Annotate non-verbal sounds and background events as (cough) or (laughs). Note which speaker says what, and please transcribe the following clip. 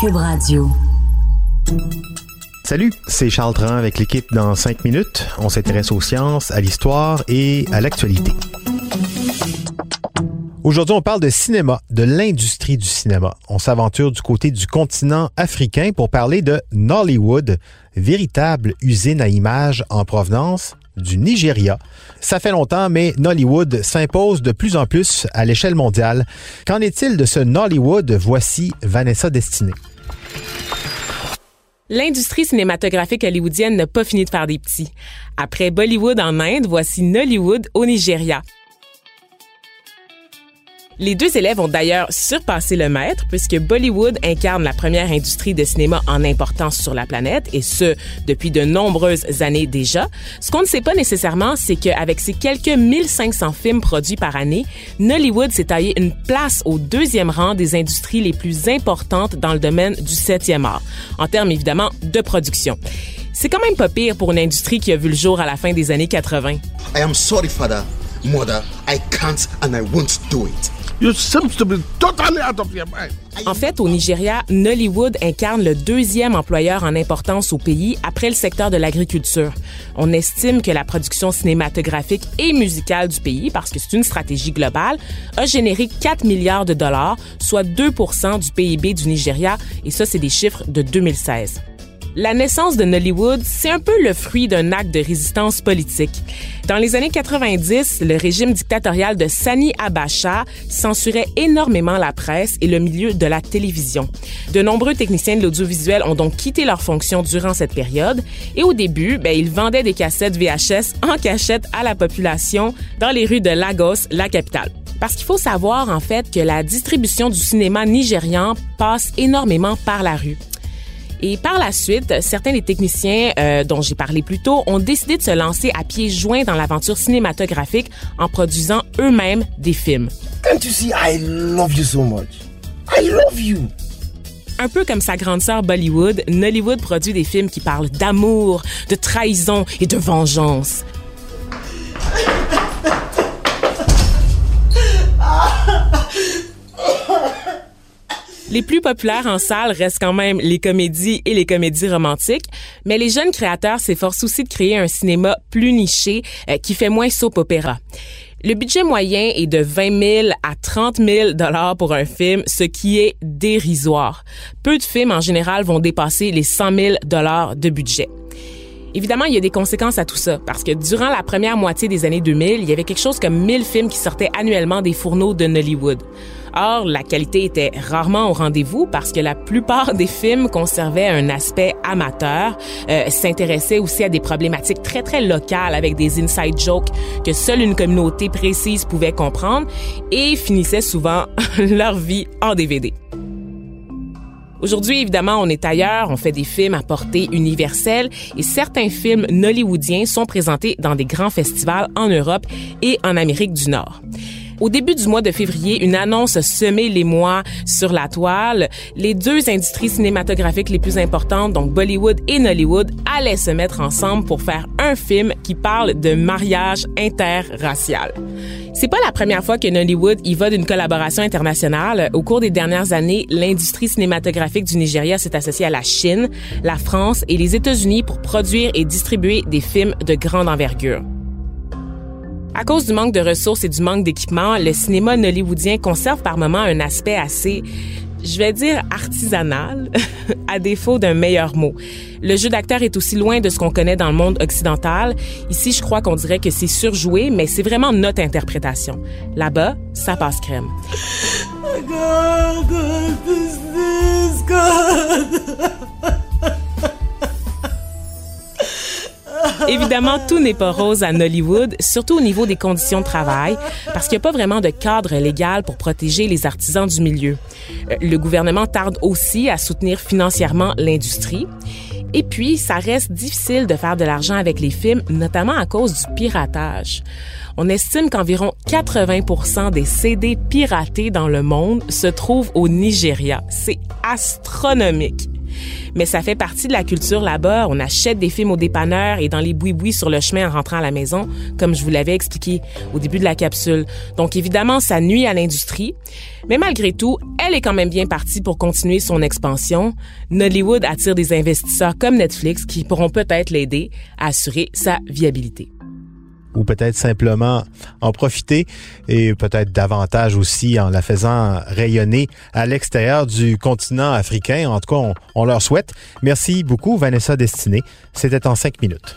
Speaker 1: Cube Radio.
Speaker 2: Salut, c'est Charles Tran avec l'équipe dans 5 minutes. On s'intéresse aux sciences, à l'histoire et à l'actualité. Aujourd'hui, on parle de cinéma, de l'industrie du cinéma. On s'aventure du côté du continent africain pour parler de Nollywood, véritable usine à images en provenance du Nigeria. Ça fait longtemps, mais Nollywood s'impose de plus en plus à l'échelle mondiale. Qu'en est-il de ce Nollywood? Voici Vanessa Destinée.
Speaker 3: L'industrie cinématographique hollywoodienne n'a pas fini de faire des petits. Après Bollywood en Inde, voici Nollywood au Nigeria. Les deux élèves ont d'ailleurs surpassé le maître puisque Bollywood incarne la première industrie de cinéma en importance sur la planète et ce, depuis de nombreuses années déjà. Ce qu'on ne sait pas nécessairement, c'est qu'avec ses quelques 1500 films produits par année, Nollywood s'est taillé une place au deuxième rang des industries les plus importantes dans le domaine du septième art, en termes évidemment de production. C'est quand même pas pire pour une industrie qui a vu le jour à la fin des années 80.
Speaker 4: I am sorry, mother. I can't and I won't do it.
Speaker 5: You seem to be totally out of your mind.
Speaker 3: En fait, au Nigeria, Nollywood incarne le deuxième employeur en importance au pays après le secteur de l'agriculture. On estime que la production cinématographique et musicale du pays, parce que c'est une stratégie globale, a généré 4 milliards de dollars, soit 2% du PIB du Nigeria, et ça, c'est des chiffres de 2016. La naissance de Nollywood, c'est un peu le fruit d'un acte de résistance politique. Dans les années 90, le régime dictatorial de Sani Abacha censurait énormément la presse et le milieu de la télévision. De nombreux techniciens de l'audiovisuel ont donc quitté leurs fonctions durant cette période et au début, ben, ils vendaient des cassettes VHS en cachette à la population dans les rues de Lagos, la capitale. Parce qu'il faut savoir en fait que la distribution du cinéma nigérian passe énormément par la rue. Et par la suite, certains des techniciens euh, dont j'ai parlé plus tôt ont décidé de se lancer à pieds joints dans l'aventure cinématographique en produisant eux-mêmes des films.
Speaker 5: Can't you see? I love you so much? I love you.
Speaker 3: Un peu comme sa grande sœur Bollywood, Nollywood produit des films qui parlent d'amour, de trahison et de vengeance. Les plus populaires en salle restent quand même les comédies et les comédies romantiques, mais les jeunes créateurs s'efforcent aussi de créer un cinéma plus niché euh, qui fait moins soap opéra. Le budget moyen est de 20 000 à 30 000 dollars pour un film, ce qui est dérisoire. Peu de films en général vont dépasser les 100 000 dollars de budget. Évidemment, il y a des conséquences à tout ça, parce que durant la première moitié des années 2000, il y avait quelque chose comme 1000 films qui sortaient annuellement des fourneaux de Nollywood. Or, la qualité était rarement au rendez-vous parce que la plupart des films conservaient un aspect amateur, euh, s'intéressaient aussi à des problématiques très très locales avec des inside jokes que seule une communauté précise pouvait comprendre et finissaient souvent (laughs) leur vie en DVD. Aujourd'hui, évidemment, on est ailleurs, on fait des films à portée universelle et certains films nollywoodiens sont présentés dans des grands festivals en Europe et en Amérique du Nord. Au début du mois de février, une annonce semé les mois sur la toile. Les deux industries cinématographiques les plus importantes, donc Bollywood et Nollywood, allaient se mettre ensemble pour faire un film qui parle de mariage interracial. C'est pas la première fois que Nollywood y va d'une collaboration internationale. Au cours des dernières années, l'industrie cinématographique du Nigeria s'est associée à la Chine, la France et les États-Unis pour produire et distribuer des films de grande envergure. À cause du manque de ressources et du manque d'équipement, le cinéma nollywoodien conserve par moments un aspect assez, je vais dire artisanal, (laughs) à défaut d'un meilleur mot. Le jeu d'acteur est aussi loin de ce qu'on connaît dans le monde occidental. Ici, je crois qu'on dirait que c'est surjoué, mais c'est vraiment notre interprétation. Là-bas, ça passe crème. Évidemment, tout n'est pas rose à Nollywood, surtout au niveau des conditions de travail, parce qu'il n'y a pas vraiment de cadre légal pour protéger les artisans du milieu. Euh, le gouvernement tarde aussi à soutenir financièrement l'industrie. Et puis, ça reste difficile de faire de l'argent avec les films, notamment à cause du piratage. On estime qu'environ 80% des CD piratés dans le monde se trouvent au Nigeria. C'est astronomique. Mais ça fait partie de la culture là-bas. On achète des films au dépanneur et dans les boui-boui sur le chemin en rentrant à la maison, comme je vous l'avais expliqué au début de la capsule. Donc évidemment, ça nuit à l'industrie. Mais malgré tout, elle est quand même bien partie pour continuer son expansion. Nollywood attire des investisseurs comme Netflix qui pourront peut-être l'aider à assurer sa viabilité
Speaker 2: ou peut-être simplement en profiter et peut-être davantage aussi en la faisant rayonner à l'extérieur du continent africain. En tout cas, on, leur souhaite. Merci beaucoup, Vanessa Destinée. C'était en cinq minutes.